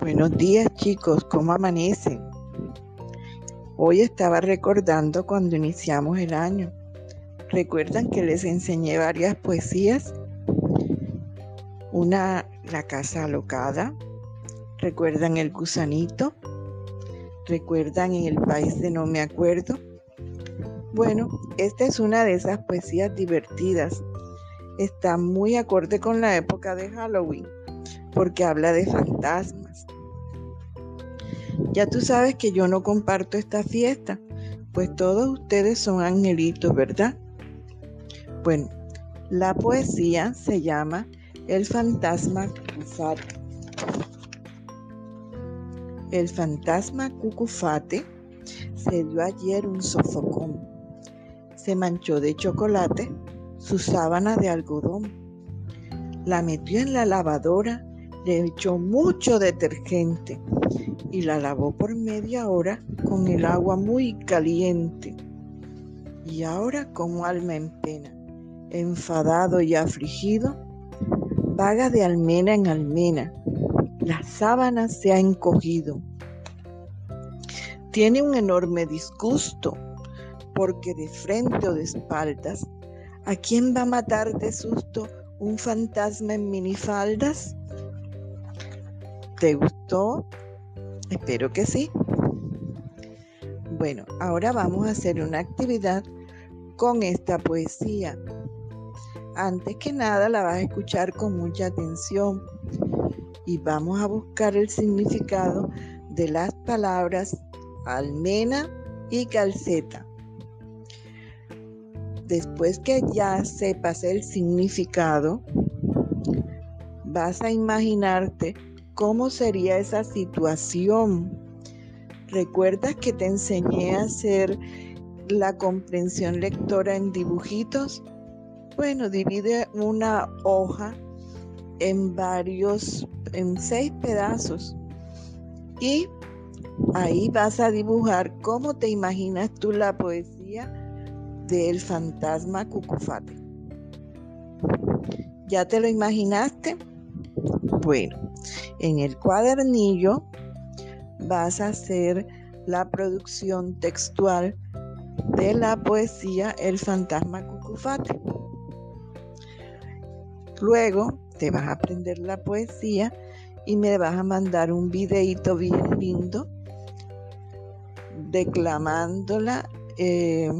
Buenos días chicos, ¿cómo amanecen? Hoy estaba recordando cuando iniciamos el año. ¿Recuerdan que les enseñé varias poesías? Una, La casa alocada. ¿Recuerdan el gusanito? ¿Recuerdan el país de no me acuerdo? Bueno, esta es una de esas poesías divertidas. Está muy acorde con la época de Halloween porque habla de fantasmas. Ya tú sabes que yo no comparto esta fiesta, pues todos ustedes son angelitos, ¿verdad? Bueno, la poesía se llama El fantasma cucufate. El fantasma cucufate se dio ayer un sofocón. Se manchó de chocolate su sábana de algodón. La metió en la lavadora le echó mucho detergente y la lavó por media hora con el agua muy caliente. Y ahora como alma en pena, enfadado y afligido, vaga de almena en almena. La sábana se ha encogido. Tiene un enorme disgusto porque de frente o de espaldas, ¿a quién va a matar de susto un fantasma en minifaldas? ¿Te gustó? Espero que sí. Bueno, ahora vamos a hacer una actividad con esta poesía. Antes que nada la vas a escuchar con mucha atención y vamos a buscar el significado de las palabras almena y calceta. Después que ya sepas el significado, vas a imaginarte ¿Cómo sería esa situación? ¿Recuerdas que te enseñé a hacer la comprensión lectora en dibujitos? Bueno, divide una hoja en varios, en seis pedazos. Y ahí vas a dibujar cómo te imaginas tú la poesía del fantasma Cucufate. ¿Ya te lo imaginaste? Bueno, en el cuadernillo vas a hacer la producción textual de la poesía El fantasma cucufate. Luego te vas a aprender la poesía y me vas a mandar un videito bien lindo declamándola, eh,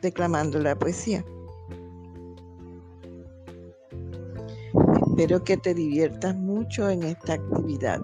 declamando la poesía. Espero que te diviertas mucho en esta actividad.